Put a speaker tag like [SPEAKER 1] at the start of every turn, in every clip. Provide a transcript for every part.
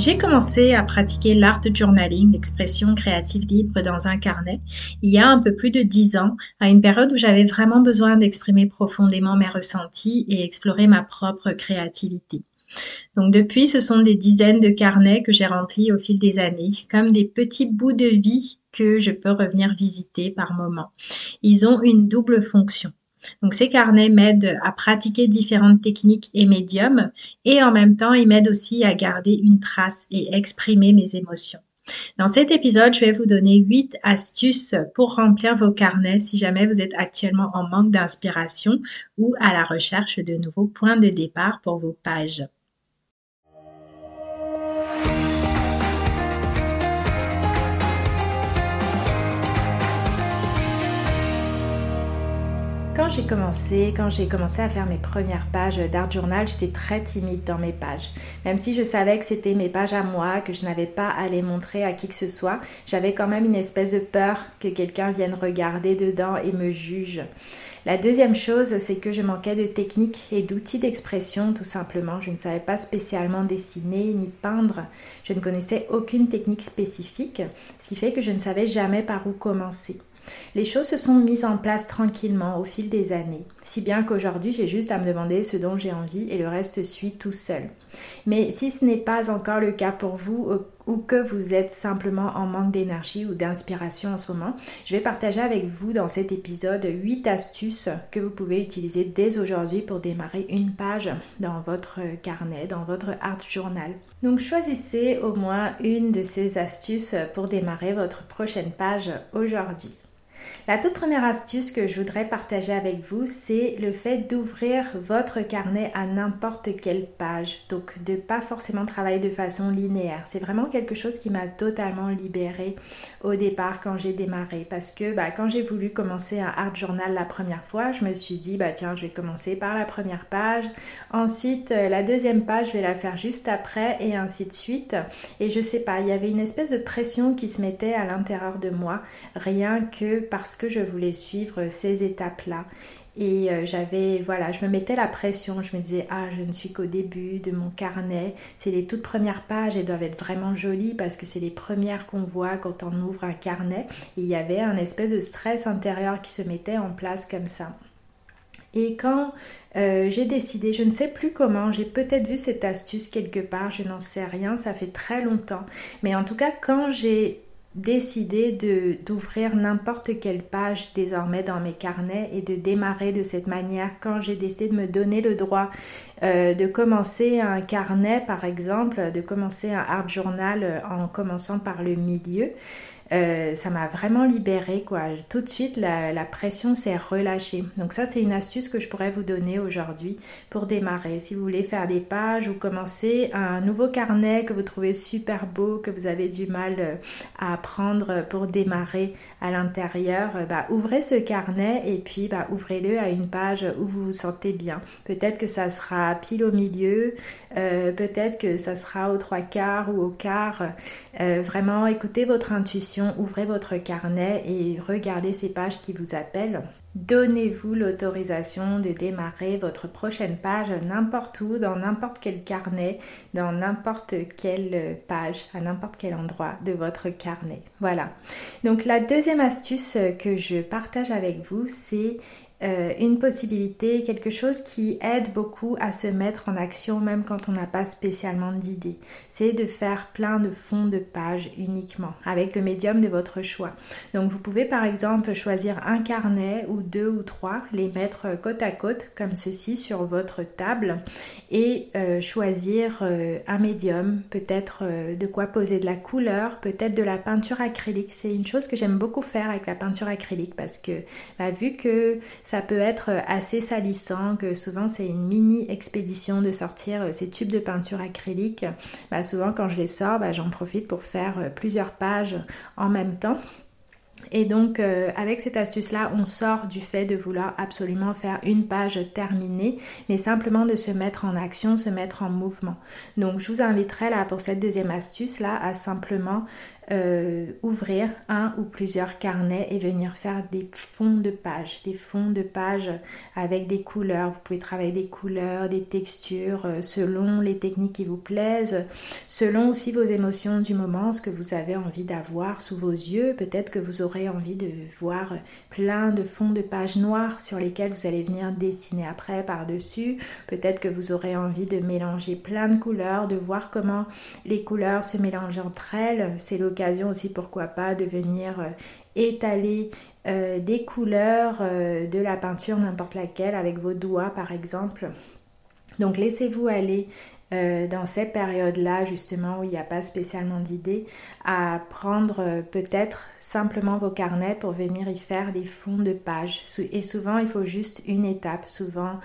[SPEAKER 1] J'ai commencé à pratiquer l'art journaling, l'expression créative libre dans un carnet, il y a un peu plus de dix ans, à une période où j'avais vraiment besoin d'exprimer profondément mes ressentis et explorer ma propre créativité. Donc depuis, ce sont des dizaines de carnets que j'ai remplis au fil des années, comme des petits bouts de vie que je peux revenir visiter par moment. Ils ont une double fonction. Donc ces carnets m'aident à pratiquer différentes techniques et médiums et en même temps ils m'aident aussi à garder une trace et exprimer mes émotions. Dans cet épisode, je vais vous donner 8 astuces pour remplir vos carnets si jamais vous êtes actuellement en manque d'inspiration ou à la recherche de nouveaux points de départ pour vos pages. J'ai commencé, quand j'ai commencé à faire mes premières pages d'art journal, j'étais très timide dans mes pages. Même si je savais que c'était mes pages à moi, que je n'avais pas à les montrer à qui que ce soit, j'avais quand même une espèce de peur que quelqu'un vienne regarder dedans et me juge. La deuxième chose, c'est que je manquais de techniques et d'outils d'expression, tout simplement. Je ne savais pas spécialement dessiner ni peindre. Je ne connaissais aucune technique spécifique, ce qui fait que je ne savais jamais par où commencer. Les choses se sont mises en place tranquillement au fil des années, si bien qu'aujourd'hui j'ai juste à me demander ce dont j'ai envie et le reste suit tout seul. Mais si ce n'est pas encore le cas pour vous ou que vous êtes simplement en manque d'énergie ou d'inspiration en ce moment, je vais partager avec vous dans cet épisode 8 astuces que vous pouvez utiliser dès aujourd'hui pour démarrer une page dans votre carnet, dans votre art journal. Donc choisissez au moins une de ces astuces pour démarrer votre prochaine page aujourd'hui. La toute première astuce que je voudrais partager avec vous, c'est le fait d'ouvrir votre carnet à n'importe quelle page. Donc de pas forcément travailler de façon linéaire. C'est vraiment quelque chose qui m'a totalement libérée au départ quand j'ai démarré. Parce que bah, quand j'ai voulu commencer un art journal la première fois, je me suis dit, bah tiens, je vais commencer par la première page. Ensuite, euh, la deuxième page, je vais la faire juste après et ainsi de suite. Et je sais pas, il y avait une espèce de pression qui se mettait à l'intérieur de moi, rien que parce que je voulais suivre ces étapes-là. Et euh, j'avais, voilà, je me mettais la pression. Je me disais, ah, je ne suis qu'au début de mon carnet. C'est les toutes premières pages, elles doivent être vraiment jolies parce que c'est les premières qu'on voit quand on ouvre un carnet. Et il y avait un espèce de stress intérieur qui se mettait en place comme ça. Et quand euh, j'ai décidé, je ne sais plus comment, j'ai peut-être vu cette astuce quelque part, je n'en sais rien, ça fait très longtemps. Mais en tout cas, quand j'ai décidé de d'ouvrir n'importe quelle page désormais dans mes carnets et de démarrer de cette manière quand j'ai décidé de me donner le droit euh, de commencer un carnet par exemple de commencer un art journal euh, en commençant par le milieu euh, ça m'a vraiment libérée quoi. Tout de suite la, pression s'est relâchée. Donc ça c'est une astuce que je pourrais vous donner aujourd'hui pour démarrer. Si vous voulez faire des pages ou commencer un nouveau carnet que vous trouvez super beau, que vous avez du mal euh, à prendre pour démarrer à l'intérieur, euh, bah, ouvrez ce carnet et puis bah, ouvrez-le à une page où vous vous sentez bien. Peut-être que ça sera pile au milieu, peut-être que ça sera aux trois quarts ou au quart. vraiment écoutez votre intuition ouvrez votre carnet et regardez ces pages qui vous appellent. Donnez-vous l'autorisation de démarrer votre prochaine page n'importe où, dans n'importe quel carnet, dans n'importe quelle page, à n'importe quel endroit de votre carnet. Voilà. Donc la deuxième astuce que je partage avec vous, c'est euh, une possibilité, quelque chose qui aide beaucoup à se mettre en action même quand on n'a pas spécialement d'idées. C'est de faire plein de fonds de pages uniquement avec le médium de votre choix. Donc vous pouvez par exemple choisir un carnet ou deux ou trois, les mettre côte à côte comme ceci sur votre table et euh, choisir euh, un médium, peut-être de quoi poser de la couleur, peut-être de la peinture acrylique. C'est une chose que j'aime beaucoup faire avec la peinture acrylique parce que bah, vu que ça peut être assez salissant, que souvent c'est une mini expédition de sortir euh, ces tubes de peinture acrylique. Bah, souvent quand je les sors, bah, j'en profite pour faire euh, plusieurs pages en même temps. Et donc euh, avec cette astuce-là, on sort du fait de vouloir absolument faire une page terminée, mais simplement de se mettre en action, se mettre en mouvement. Donc je vous inviterai là pour cette deuxième astuce-là à simplement euh, ouvrir un ou plusieurs carnets et venir faire des fonds de pages, des fonds de pages avec des couleurs. Vous pouvez travailler des couleurs, des textures euh, selon les techniques qui vous plaisent, selon aussi vos émotions du moment, ce que vous avez envie d'avoir sous vos yeux. Peut-être que vous aurez envie de voir plein de fonds de pages noires sur lesquels vous allez venir dessiner après par-dessus. Peut-être que vous aurez envie de mélanger plein de couleurs, de voir comment les couleurs se mélangent entre elles. C'est l'occasion aussi, pourquoi pas, de venir euh, étaler euh, des couleurs euh, de la peinture, n'importe laquelle, avec vos doigts par exemple. Donc laissez-vous aller dans ces périodes-là, justement, où il n'y a pas spécialement d'idées, à prendre peut-être simplement vos carnets pour venir y faire des fonds de pages. Et souvent, il faut juste une étape, souvent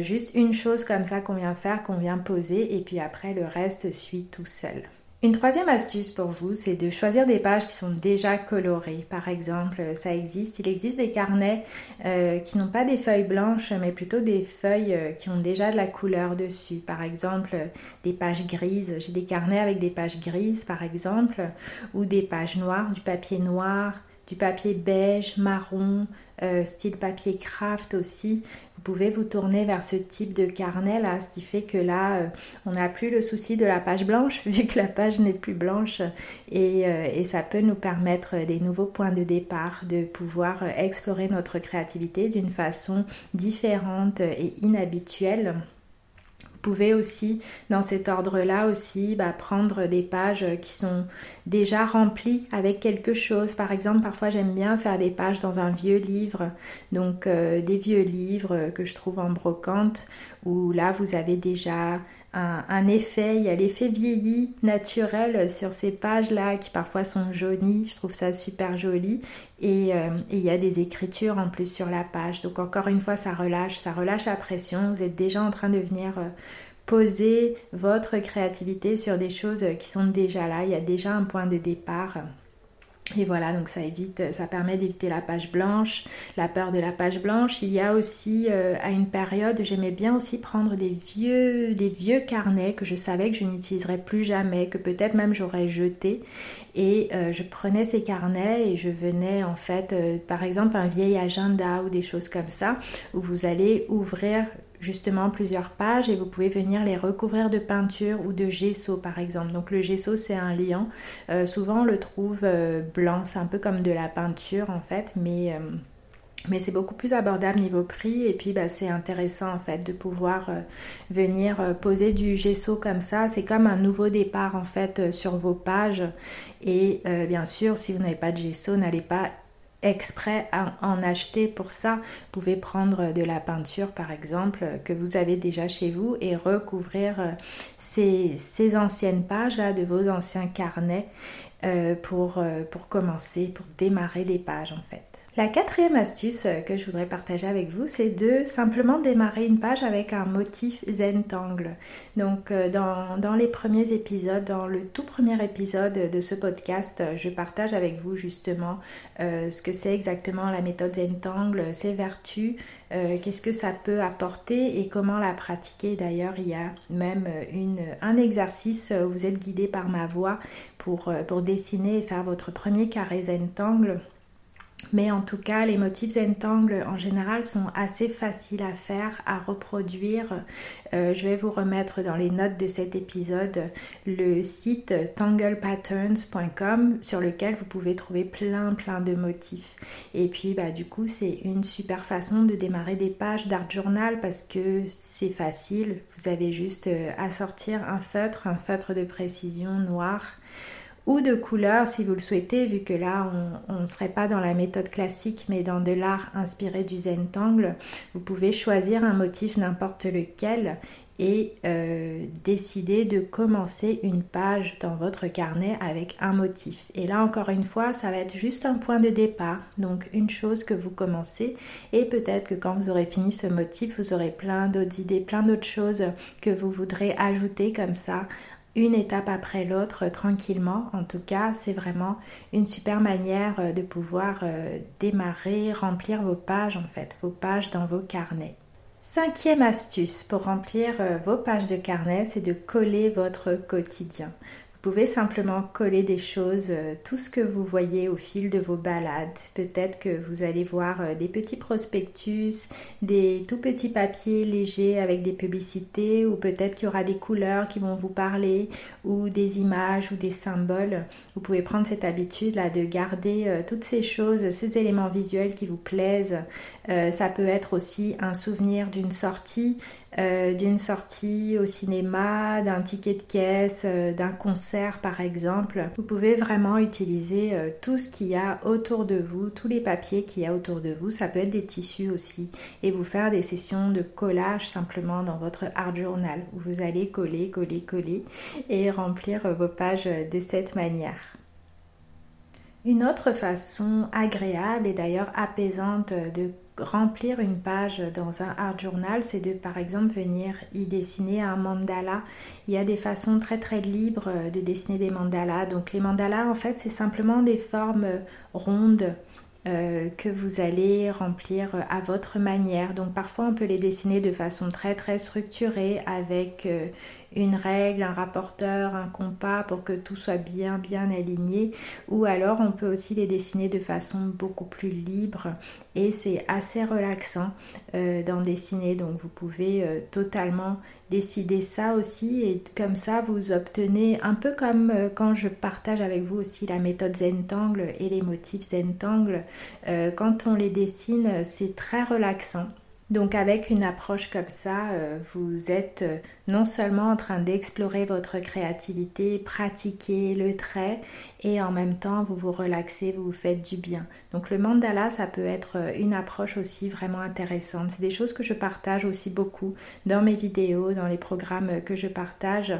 [SPEAKER 1] juste une chose comme ça qu'on vient faire, qu'on vient poser, et puis après, le reste suit tout seul. Une troisième astuce pour vous, c'est de choisir des pages qui sont déjà colorées. Par exemple, ça existe, il existe des carnets euh, qui n'ont pas des feuilles blanches, mais plutôt des feuilles euh, qui ont déjà de la couleur dessus. Par exemple, des pages grises. J'ai des carnets avec des pages grises, par exemple, ou des pages noires, du papier noir, du papier beige, marron, euh, style papier craft aussi. Vous pouvez vous tourner vers ce type de carnet là, ce qui fait que là, euh, on n'a plus le souci de la page blanche, vu que la page n'est plus blanche. Et, euh, et, ça peut nous permettre des nouveaux points de départ, de pouvoir explorer notre créativité d'une façon différente et inhabituelle pouvez aussi, dans cet ordre-là aussi, bah, prendre des pages qui sont déjà remplies avec quelque chose. Par exemple, parfois j'aime bien faire des pages dans un vieux livre, donc euh, des vieux livres que je trouve en brocante, où là vous avez déjà un, effet, il y a l'effet vieilli naturel sur ces pages-là qui parfois sont jaunies, je trouve ça super joli. Et, euh, et, il y a des écritures en plus sur la page. Donc encore une fois, ça relâche, ça relâche la pression. Vous êtes déjà en train de venir euh, poser votre créativité sur des choses qui sont déjà là. Il y a déjà un point de départ. Et voilà, donc ça évite, ça permet d'éviter la page blanche, la peur de la page blanche. Il y a aussi, euh, à une période, j'aimais bien aussi prendre des vieux, des vieux carnets que je savais que je n'utiliserais plus jamais, que peut-être même j'aurais jeté. Et euh, je prenais ces carnets et je venais en fait, euh, par exemple, un vieil agenda ou des choses comme ça, où vous allez ouvrir justement plusieurs pages et vous pouvez venir les recouvrir de peinture ou de gesso par exemple. Donc le gesso c'est un liant. Euh, souvent on le trouve euh, blanc, c'est un peu comme de la peinture en fait, mais, euh, mais c'est beaucoup plus abordable niveau prix et puis bah, c'est intéressant en fait de pouvoir venir poser du gesso comme ça. C'est comme un nouveau départ en fait sur vos pages et bien sûr si vous n'avez pas de gesso n'allez pas exprès à en acheter pour ça. Vous pouvez prendre de la peinture par exemple que vous avez déjà chez vous et recouvrir euh, ces, anciennes pages de vos anciens carnets pour, euh, pour commencer, pour démarrer des pages en fait. La quatrième astuce que je voudrais partager avec vous, c'est de simplement démarrer une page avec un motif Zentangle. Donc euh, dans, les premiers épisodes, dans le tout premier épisode de ce podcast, je partage avec vous justement euh, ce que c'est exactement la méthode Zentangle, ses vertus, euh, qu'est-ce que ça peut apporter et comment la pratiquer. D'ailleurs, il y a même une, un exercice vous êtes guidé par ma voix pour, pour dessiner et faire votre premier carré Zentangle Mais en tout cas, les motifs Zentangle en général sont assez faciles à faire, à reproduire. Euh, je vais vous remettre dans les notes de cet épisode le site tanglepatterns.com sur lequel vous pouvez trouver plein plein de motifs. Et puis bah, du coup c'est une super façon de démarrer des pages d'art journal parce que c'est facile. Vous avez juste euh, à sortir un feutre, un feutre de précision noir ou de couleur si vous le souhaitez, vu que là on ne serait pas dans la méthode classique mais dans de l'art inspiré du Zentangle. Vous pouvez choisir un motif n'importe lequel et euh, décider de commencer une page dans votre carnet avec un motif. Et là encore une fois, ça va être juste un point de départ, donc une chose que vous commencez et peut-être que quand vous aurez fini ce motif, vous aurez plein d'autres idées, plein d'autres choses que vous voudrez ajouter comme ça une étape après l'autre tranquillement. En tout cas, c'est vraiment une super manière euh, de pouvoir euh, démarrer, remplir vos pages en fait, vos pages dans vos carnets. Cinquième astuce pour remplir euh, vos pages de carnet, c'est de coller votre quotidien pouvez simplement coller des choses, euh, tout ce que vous voyez au fil de vos balades. Peut-être que vous allez voir euh, des petits prospectus, des tout petits papiers légers avec des publicités, ou peut-être qu'il y aura des couleurs qui vont vous parler, ou des images ou des symboles. Vous pouvez prendre cette habitude là de garder euh, toutes ces choses, ces éléments visuels qui vous plaisent. ça peut être aussi un souvenir d'une sortie, d'une sortie au cinéma, d'un ticket de caisse, d'un concert par exemple, vous pouvez vraiment utiliser euh, tout ce qu'il y a autour de vous, tous les papiers qu'il y a autour de vous. Ça peut être des tissus aussi. Et vous faire des sessions de collage simplement dans votre art journal où vous allez coller, coller, coller et remplir vos pages de cette manière. Une autre façon agréable et d'ailleurs apaisante de remplir une page dans un art journal, c'est de par exemple venir y dessiner un mandala. Il y a des façons très très libres de dessiner des mandalas. Donc les mandalas en fait c'est simplement des formes rondes euh, que vous allez remplir à votre manière. Donc parfois on peut les dessiner de façon très très structurée avec euh, une règle, un rapporteur, un compas pour que tout soit bien bien aligné. Ou alors on peut aussi les dessiner de façon beaucoup plus libre et c'est assez relaxant euh, d'en dessiner. Donc vous pouvez euh, totalement décider ça aussi et comme ça vous obtenez un peu comme euh, quand je partage avec vous aussi la méthode Zentangle et les motifs Zentangle quand on les dessine c'est très relaxant donc avec une approche comme ça, vous êtes non seulement en train d'explorer votre créativité, pratiquer le trait et en même temps vous vous relaxez, vous vous faites du bien. Donc le mandala, ça peut être une approche aussi vraiment intéressante. C'est des choses que je partage aussi beaucoup dans mes vidéos, dans les programmes que je partage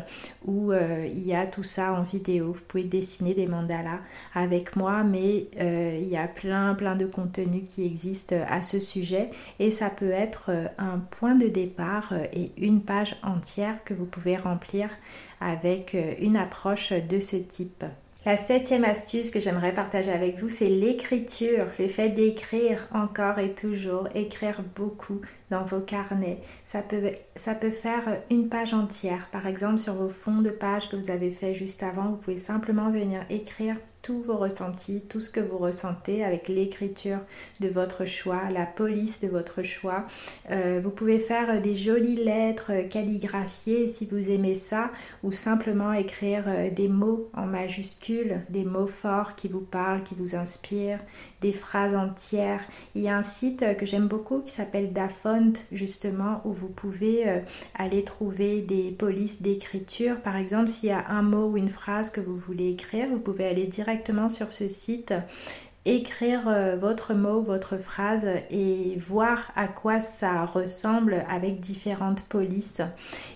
[SPEAKER 1] où euh, il y a tout ça en vidéo. Vous pouvez dessiner des mandalas avec moi, mais euh, il y a plein plein de contenus qui existent à ce sujet et ça peut être un point de départ et une page entière que vous pouvez remplir avec euh, une approche de ce type. La septième astuce que j'aimerais partager avec vous, c'est l'écriture, le fait d'écrire encore et toujours, écrire beaucoup dans vos carnets. Ça peut, ça peut faire une page entière. Par exemple, sur vos fonds de page que vous avez fait juste avant, vous pouvez simplement venir écrire tous vos ressentis, tout ce que vous ressentez avec l'écriture de votre choix, la police de votre choix. Euh, vous pouvez faire des jolies lettres calligraphiées si vous aimez ça, ou simplement écrire euh, des mots en majuscules, des mots forts qui vous parlent, qui vous inspirent, des phrases entières. Il y a un site que j'aime beaucoup qui s'appelle Justement, où vous pouvez euh, aller trouver des polices d'écriture. Par exemple, s'il y a un mot ou une phrase que vous voulez écrire, vous pouvez aller directement sur ce site écrire euh, votre mot, votre phrase et voir à quoi ça ressemble avec différentes polices.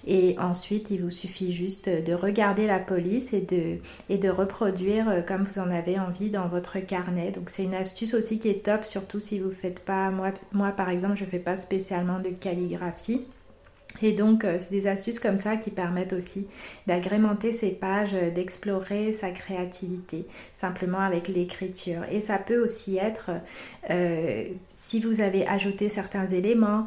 [SPEAKER 1] Et ensuite, il vous suffit juste de regarder la police et de, et de reproduire euh, comme vous en avez envie dans votre carnet. Donc c'est une astuce aussi qui est top, surtout si vous faites pas, moi, moi par exemple, je fais pas spécialement de calligraphie. Et donc, euh, c'est des astuces comme ça qui permettent aussi d'agrémenter ses pages, euh, d'explorer sa créativité, simplement avec l'écriture. Et ça peut aussi être, euh, si vous avez ajouté certains éléments,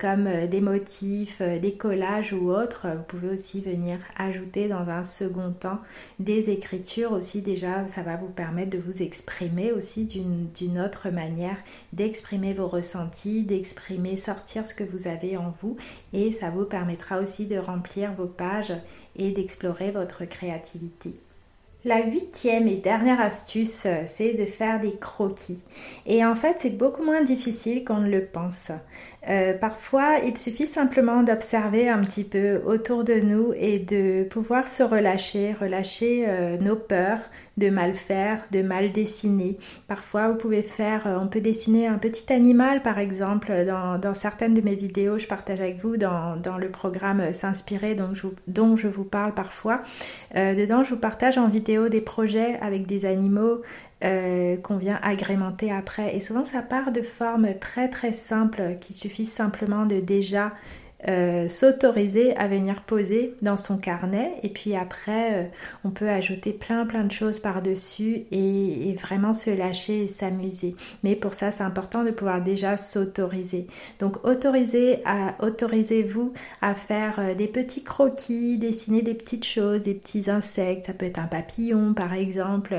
[SPEAKER 1] comme des motifs, des collages ou autres, vous pouvez aussi venir ajouter dans un second temps des écritures aussi. Déjà, ça va vous permettre de vous exprimer aussi d'une autre manière, d'exprimer vos ressentis, d'exprimer, sortir ce que vous avez en vous. Et ça vous permettra aussi de remplir vos pages et d'explorer votre créativité. La huitième et dernière astuce, c'est de faire des croquis. Et en fait, c'est beaucoup moins difficile qu'on ne le pense. Euh, parfois, il suffit simplement d'observer un petit peu autour de nous et de pouvoir se relâcher, relâcher euh, nos peurs de mal faire, de mal dessiner. Parfois, vous pouvez euh, on peut dessiner un petit animal, par exemple, dans, certaines de mes vidéos, je partage avec vous dans, le programme S'inspirer, dont, dont, je vous parle parfois. dedans, je vous partage en vidéo des projets avec des animaux, euh, qu'on vient agrémenter après. Et souvent, ça part de formes très très simples qui suffisent simplement de déjà euh, s'autoriser à venir poser dans son carnet et puis après euh, on peut ajouter plein plein de choses par-dessus et, vraiment se lâcher et s'amuser. Mais pour ça c'est important de pouvoir déjà s'autoriser. Donc autorisez à autorisez-vous à faire euh, des petits croquis, dessiner des petites choses, des petits insectes, ça peut être un papillon par exemple,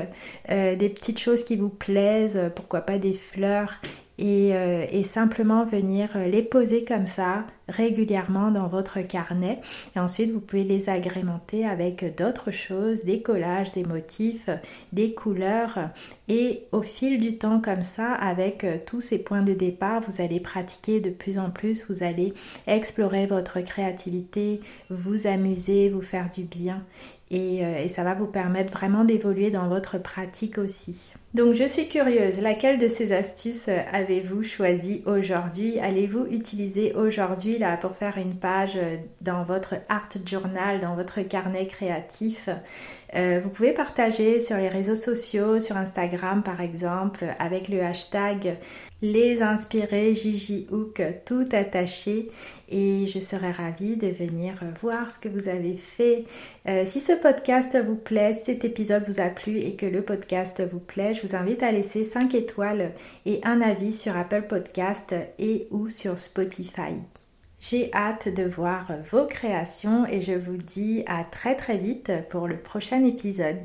[SPEAKER 1] des petites choses qui vous plaisent, pourquoi pas des fleurs euh, et, simplement venir euh, les poser comme ça régulièrement dans votre carnet. Et ensuite, vous pouvez les agrémenter avec d'autres choses, des collages, des motifs, des couleurs. Et au fil du temps comme ça, avec euh, tous ces points de départ, vous allez pratiquer de plus en plus, vous allez explorer votre créativité, vous amuser, vous faire du bien. Et ça va vous permettre vraiment d'évoluer dans votre pratique aussi. Donc je suis curieuse, laquelle de ces astuces euh, avez-vous choisi aujourd'hui? Allez-vous utiliser aujourd'hui là pour faire une page euh, dans votre art journal, dans votre carnet créatif? Euh, vous pouvez partager sur les réseaux sociaux, sur Instagram par exemple, avec le hashtag les inspirés Gigi Hook tout attaché et je serai ravie de venir voir ce que vous avez fait. Euh, si ce podcast vous plaît, cet épisode vous a plu et que le podcast vous plaît, je vous invite à laisser 5 étoiles et un avis sur Apple Podcast et ou sur Spotify. J'ai hâte de voir vos créations et je vous dis à très très vite pour le prochain épisode.